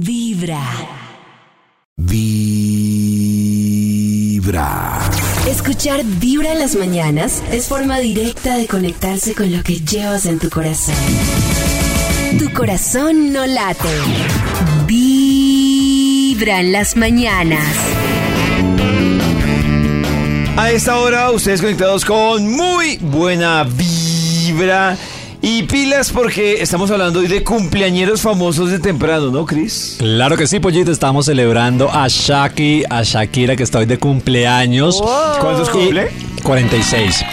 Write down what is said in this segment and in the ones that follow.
Vibra. Vibra. Escuchar Vibra en las mañanas es forma directa de conectarse con lo que llevas en tu corazón. Tu corazón no late. Vibra en las mañanas. A esta hora, ustedes conectados con muy buena vibra y pilas porque estamos hablando hoy de cumpleañeros famosos de temprano, ¿no, Chris? Claro que sí, Pollito. Estamos celebrando a Shaki, a Shakira, que está hoy de cumpleaños. ¿Cuántos Y- cumple? 46.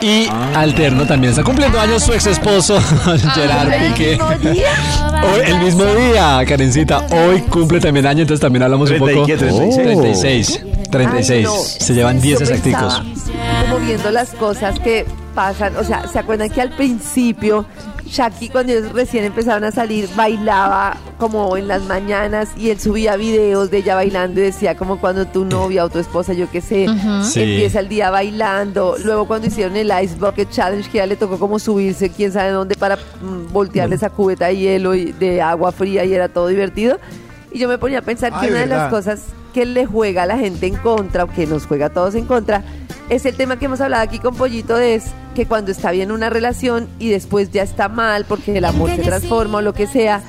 Y Alterno también está cumpliendo años su ex esposo, Gerard Piqué. Hoy, el mismo día, Karencita. Hoy cumple también año, entonces también hablamos un 30 y poco. qué, 36. 36. 36. Ay, no. Se llevan 10 Yo exacticos. Como viendo las cosas que pasan, o sea, ¿se acuerdan que al principio Shaki cuando ellos recién empezaron a salir bailaba como en las mañanas y él subía videos de ella bailando y decía como cuando tu novia o tu esposa, yo qué sé, Sí. empieza el día bailando. Luego cuando hicieron el Ice Bucket Challenge que ya le tocó como subirse quién sabe dónde para mm, voltearle esa cubeta de hielo y de agua fría y era todo divertido. Y yo me ponía a pensar que una de las cosas que le juega a la gente en contra, o que nos juega a todos en contra, es el tema que hemos hablado aquí con Pollito, es que cuando está bien una relación y después ya está mal porque el amor se transforma o lo que sea,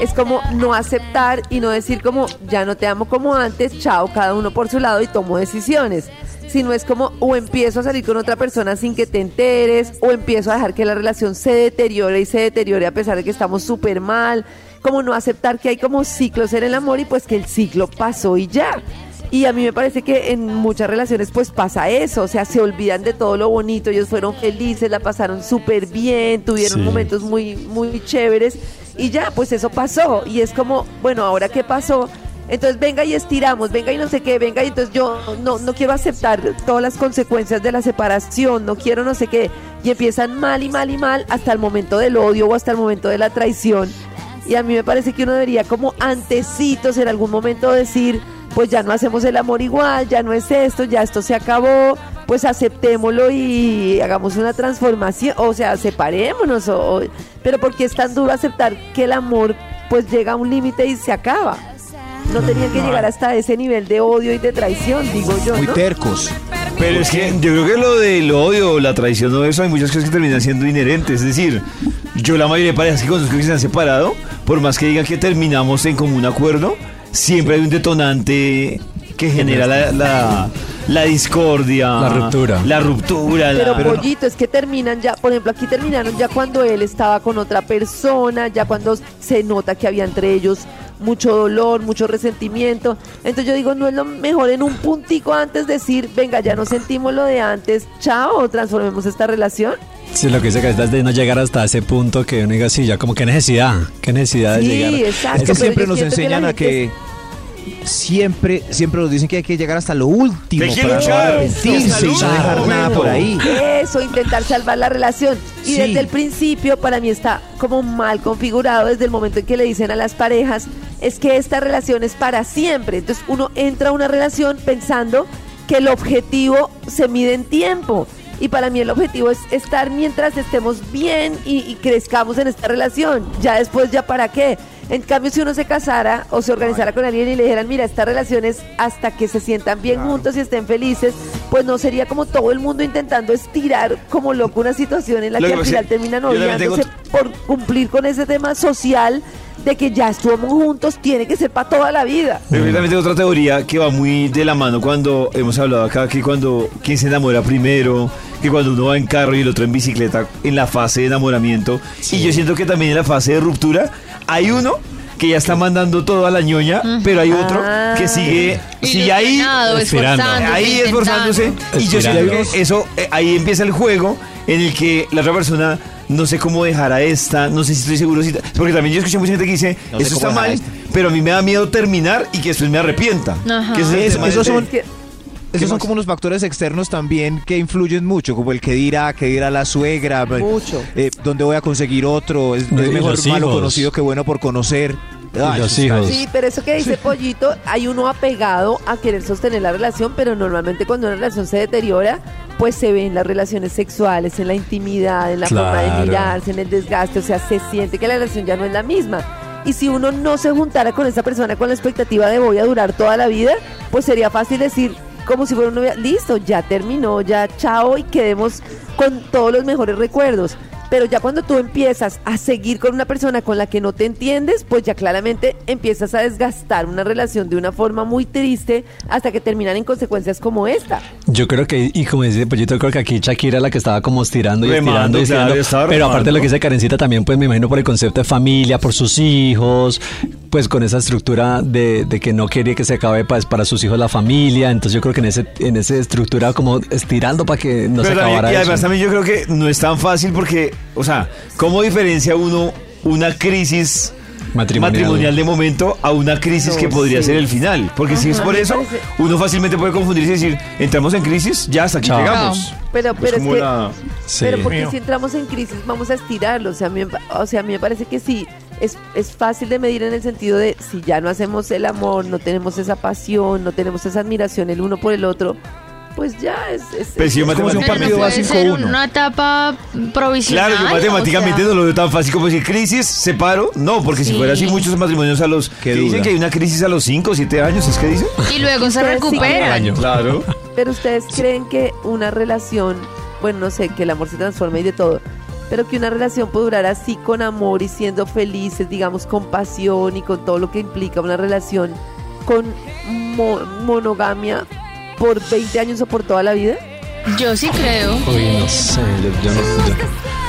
es como no aceptar y no decir como ya no te amo como antes, chao, cada uno por su lado y tomo decisiones. Sino es como o empiezo a salir con otra persona sin que te enteres, o empiezo a dejar que la relación se deteriore y se deteriore a pesar de que estamos súper mal, como no aceptar que hay como ciclos en el amor y pues que el ciclo pasó y ya. Y a mí me parece que en muchas relaciones pues pasa eso, o sea, se olvidan de todo lo bonito, ellos fueron felices, la pasaron súper bien, tuvieron Sí. momentos muy, muy chéveres y ya, pues eso pasó. Y es como, bueno, ahora qué pasó, entonces venga y estiramos, venga y no sé qué, venga y entonces yo no, no quiero aceptar todas las consecuencias de la separación, no quiero no sé qué, y empiezan mal y mal y mal hasta el momento del odio o hasta el momento de la traición. Y a mí me parece que uno debería como antecitos en algún momento decir, pues ya no hacemos el amor igual, ya no es esto, ya esto se acabó, pues aceptémoslo y hagamos una transformación, o sea, separémonos, o, o- pero porque es tan duro aceptar que el amor pues llega a un límite y se acaba. No tenían que llegar hasta ese nivel de odio y de traición, digo yo, Muy tercos. Pero es que yo creo que lo del odio, la traición o eso, hay muchas cosas que terminan siendo inherentes. Es decir, yo la mayoría de parejas que conozco que se han separado, por más que digan que terminamos en común acuerdo, siempre hay un detonante que genera la, la, la discordia. La ruptura. La ruptura. Pero la- pollito, es que terminan ya, por ejemplo, aquí terminaron ya cuando él estaba con otra persona, ya cuando se nota que había entre ellos mucho dolor, mucho resentimiento. Entonces yo digo, no es lo mejor en un puntico antes decir, venga, ya no sentimos lo de antes, chao, transformemos esta relación. Sí, lo que dice que es de no llegar hasta ese punto que uno diga, sí, ya como qué necesidad, qué necesidad de Sí, llegar. exacto. Es que siempre nos que enseñan a que siempre, siempre nos dicen que hay que llegar hasta lo último para no arrepentirse y no dejar nada por ahí. Eso, intentar salvar la relación. Y Sí. desde el principio, para mí está como mal configurado desde el momento en que le dicen a las parejas, es que esta relación es para siempre. Entonces uno entra a una relación pensando que el objetivo se mide en tiempo. Y para mí el objetivo es estar mientras estemos bien y, y crezcamos en esta relación. Ya después, ¿ya para qué? En cambio, si uno se casara o se organizara con alguien y le dijeran, mira, esta relación es hasta que se sientan bien juntos y estén felices, pues no sería como todo el mundo intentando estirar como loco una situación en la que al final que terminan odiándose por cumplir con ese tema social de que ya estuvimos juntos, tiene que ser para toda la vida. Pero yo también tengo otra teoría que va muy de la mano cuando hemos hablado acá, que cuando quien se enamora primero, que cuando uno va en carro y el otro en bicicleta, en la fase de enamoramiento. Y yo siento que también en la fase de ruptura hay uno que ya está mandando todo a la ñoña, pero hay otro Ah. que sigue, sigue ahí, Esperando. esforzándose, ahí esforzándose. intentando. Y yo siento que eso, eh, ahí empieza el juego en el que la otra persona no sé cómo dejar a esta, no sé si estoy seguro, si, porque también yo escuché mucha gente que dice, No sé eso está mal, esta". pero a mí me da miedo terminar y que después me arrepienta. Ajá. Que ese es esos son- Esos son más? como unos factores externos también que influyen mucho, como el que dirá, que dirá la suegra, Mucho. eh, dónde voy a conseguir otro, es, mejor malo hijos. conocido que bueno por conocer. Ah, Y los hijos. Sí, pero eso que dice Pollito, hay uno apegado a querer sostener la relación, pero normalmente cuando una relación se deteriora, pues se ve en las relaciones sexuales, en la intimidad, en la forma de mirarse, en el desgaste, o sea, se siente que la relación ya no es la misma. Y si uno no se juntara con esa persona con la expectativa de voy a durar toda la vida, pues sería fácil decir, como si fuera una listo, ya terminó, ya chao y quedemos con todos los mejores recuerdos. Pero ya cuando tú empiezas a seguir con una persona con la que no te entiendes, pues ya claramente empiezas a desgastar una relación de una forma muy triste hasta que terminan en consecuencias como esta. Yo creo que, y como dice Pollito, creo que aquí Shakira la que estaba como estirando y Remando, estirando y estirando. pero aparte de lo que dice Karencita también, pues me imagino por el concepto de familia, por sus hijos, pues con esa estructura de, de que no quiere que se acabe pues, para sus hijos la familia. Entonces yo creo que en ese, en esa estructura como estirando para que no se Pero acabara y además eso. también yo creo que no es tan fácil porque, o sea, ¿cómo diferencia uno una crisis Matrimonial. matrimonial, de momento a una crisis No, que podría sí. ser el final? Porque si es por eso, parece- uno fácilmente puede confundirse y decir, entramos en crisis, ya hasta aquí Chao. llegamos. Pero, pero es que la- Sí. Pero porque si entramos en crisis vamos a estirarlo. O sea, a mí, o sea, a mí me parece que sí, es, es fácil de medir en el sentido de si ya no hacemos el amor, no tenemos esa pasión, no tenemos esa admiración el uno por el otro, pues ya es... es- Pero es- si yo como si un partido va puede ser 5-1. una etapa provisional. Claro, yo matemáticamente o sea, no lo veo tan fácil como decir crisis, separo. No, porque si Sí. fuera así, muchos matrimonios a los. Que dicen que hay una crisis a los 5 o 7 años, ¿es que dicen? Y luego se sí recuperan. Año. Claro. Pero ustedes creen que una relación, bueno, no sé, que el amor se transforma y de todo, pero que una relación puede durar así con amor y siendo felices, digamos, con pasión y con todo lo que implica una relación con mo- monogamia por 20 años o por toda la vida? Yo sí creo. Uy, no sé, yo, yo no... yo-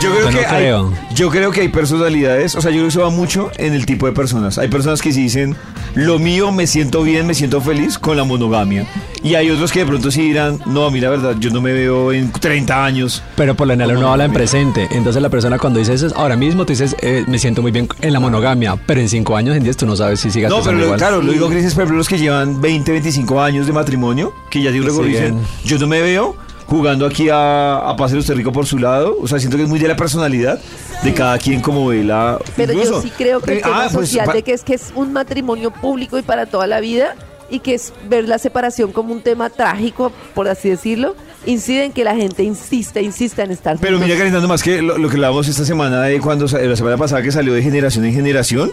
Yo creo Yo no que hay, creo. yo creo que hay personalidades, o sea, yo creo que eso va mucho en el tipo de personas. Hay personas que sí dicen, lo mío, me siento bien, me siento feliz con la monogamia. Y hay otros que de pronto sí dirán, no, a mí la verdad, yo no me veo en 30 años. Pero por lo general uno habla en presente. Entonces la persona cuando dice eso, ahora mismo tú dices, eh, me siento muy bien en la monogamia. Pero en cinco años, en 10, tú no sabes si sigas No, pero lo- igual. claro, lo digo crisis, por ejemplo, los que llevan 20, 25 años de matrimonio, que ya digo, luego dicen, yo no me veo jugando aquí a, a Páselo usted rico por su lado. O sea, siento que es muy de la personalidad de cada quien como ve la... Pero yo sí creo que el Eh, tema ah, pues, social de que es que es un matrimonio público y para toda la vida y que es ver la separación como un tema trágico, por así decirlo, incide en que la gente insiste, insiste en estar Pero juntos. mira, Karina, más que lo, lo que hablábamos esta semana de cuando la semana pasada que salió de generación en generación,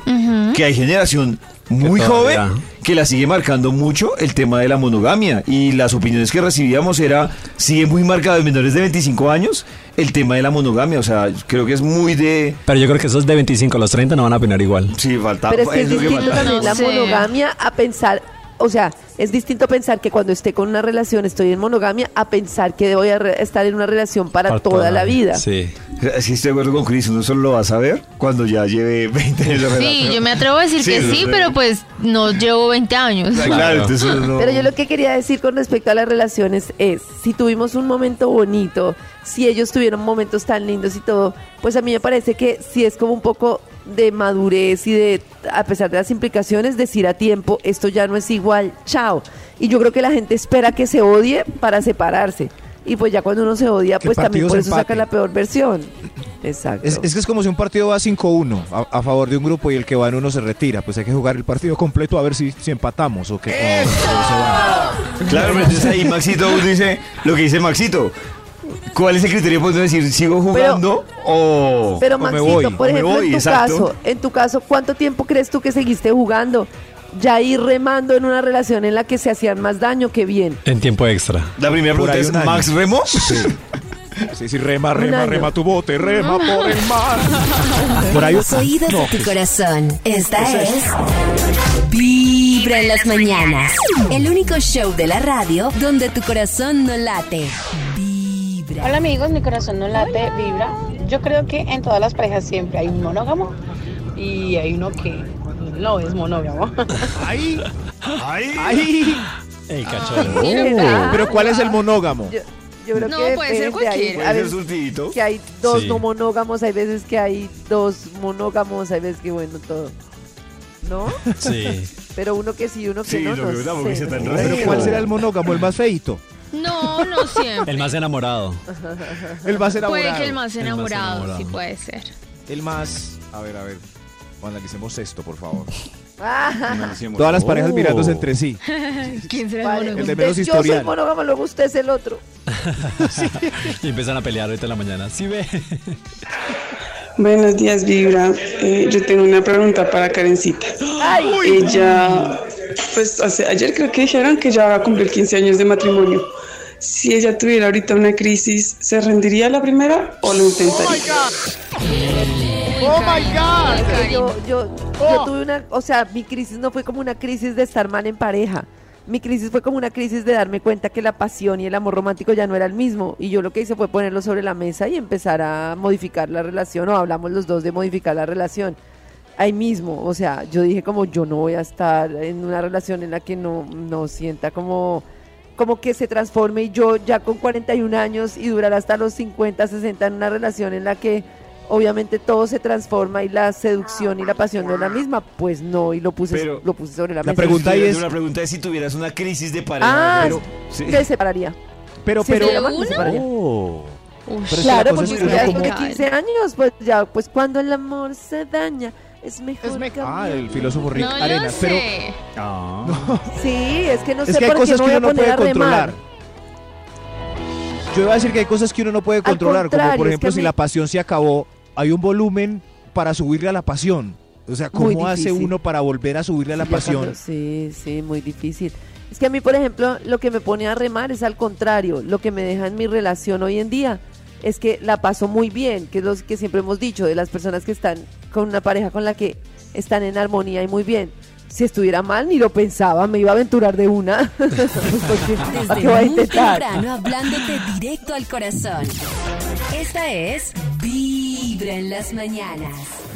que hay generación muy Que joven que la sigue marcando mucho el tema de la monogamia. Y las opiniones que recibíamos era sigue muy marcado en menores de 25 años el tema de la monogamia, o sea, creo que es muy de Pero yo creo que esos de 25 a los 30 no van a opinar igual. sí, falta Pero es que es que distinto también la monogamia a pensar, o sea, es distinto pensar que cuando esté con una relación estoy en monogamia a pensar que voy a re- estar en una relación para, toda la vida. Sí. Sí, estoy de acuerdo con Chris, uno solo lo va a saber cuando ya lleve 20 años de Sí, relación. yo me atrevo a decir Sí, que no sí, sé. pero pues no llevo 20 años. Claro, Claro. entonces uno- Pero yo lo que quería decir con respecto a las relaciones es, si tuvimos un momento bonito, si ellos tuvieron momentos tan lindos y todo, pues a mí me parece que sí es como un poco de madurez y de, a pesar de las implicaciones, decir a tiempo, esto ya no es igual, chao. Y yo creo que la gente espera que se odie para separarse. Y pues ya cuando uno se odia, Que pues también por eso saca la peor versión. Exacto. Es, es que es como si un partido va 5-1 a, a favor de un grupo y el que va en uno se retira. Pues hay que jugar el partido completo a ver si, si empatamos o va. Claro, pero entonces ahí Maxito dice lo que dice Maxito. ¿Cuál es el criterio para uno decir sigo jugando o, Pero o me Maxito, voy? por o ejemplo, voy? en tu Exacto. caso, en tu caso, ¿cuánto tiempo crees tú que seguiste jugando? Ya ir remando en una relación en la que se hacían más daño que bien. En tiempo extra. La primera Por pregunta ahí es. Max Remo. Sí, sí, rema, Un rema, año. rema tu bote, rema por el mar. Por ahí Los oídos de tu corazón. Esta es Vibra en las mañanas. El único show de la radio donde tu corazón no late. Vibra. Hola amigos, mi corazón no late, vibra. Yo creo que en todas las parejas siempre hay un monógamo y hay uno que no es monógamo. Ay, ay, Ay, El cachorro. ¿Será? pero ¿cuál es el monógamo? Yo, yo creo No, que puede ser hay- cualquiera. ser veces que hay dos Sí. no monógamos, hay veces que hay dos monógamos, hay veces que bueno, todo. ¿No? Sí. Pero uno que sí, uno que Sí, no, lo no no raro. sé. Pero ¿cuál será el monógamo? El más feito. No, no siempre. El más enamorado. El más enamorado. Puede que el más El más enamorado, sí puede ser. El más... A ver, a ver. Analicemos esto, por favor. Ah, Todas las parejas Oh. mirándose entre sí. ¿Quién será vale. el El de menos Yo soy historial. monógamo, luego usted es el otro. Y empiezan a pelear ahorita en la mañana. ¿Sí ve? Buenos días, Vibra. Eh, yo tengo una pregunta para Karencita. Ella, pues hace- ayer creo que dijeron que ya va a cumplir 15 años de matrimonio. Si ella tuviera ahorita una crisis, ¿se rendiría a la primera o lo intentaría? ¡Oh, my God! Yo, yo, yo tuve una, o sea, mi crisis no fue como una crisis de estar mal en pareja. Mi crisis fue como una crisis de darme cuenta que la pasión y el amor romántico ya no era el mismo. Y yo lo que hice fue ponerlo sobre la mesa y empezar a modificar la relación, o hablamos los dos de modificar la relación. Ahí mismo, o sea, yo dije como yo no voy a estar en una relación en la que no, no sienta como, como que se transforme y yo ya con 41 años y durar hasta los 50, 60 en una relación en la que obviamente todo se transforma y la seducción y la pasión no es la misma, pues no, y lo puse, Pero- lo puse sobre la, La mesa. pregunta ahí es- La pregunta es si tuvieras una crisis de pareja. Ah, pero- sí. me separaría. Pero, pero. ¿Una? separaría. Oh. Pero la Claro, porque es ya uno después de como- 15 años, pues ya, pues cuando el amor se daña, es mejor Ah, cambiar. el filósofo Rick No Arenas. Pero sé. Sí, es que no es sé que hay por qué cosas me que uno no puede controlar. Yo iba a decir que hay cosas que uno no puede controlar, como por es ejemplo que si mí- la pasión se acabó, hay un volumen para subirle a la pasión. O sea, ¿cómo hace uno para volver a subirle a la Sí, pasión? cuando- Sí, sí, muy difícil. Es que a mí, por ejemplo, lo que me pone a remar es al contrario, lo que me deja en mi relación hoy en día es que la paso muy bien, que es lo que siempre hemos dicho de las personas que están con una pareja con la que están en armonía y muy bien. Si estuviera mal, ni lo pensaba, me iba a aventurar de una. Pues, porque, ¿para Desde voy a muy intentar? temprano hablándote directo al corazón. Esta es Vibra en las mañanas.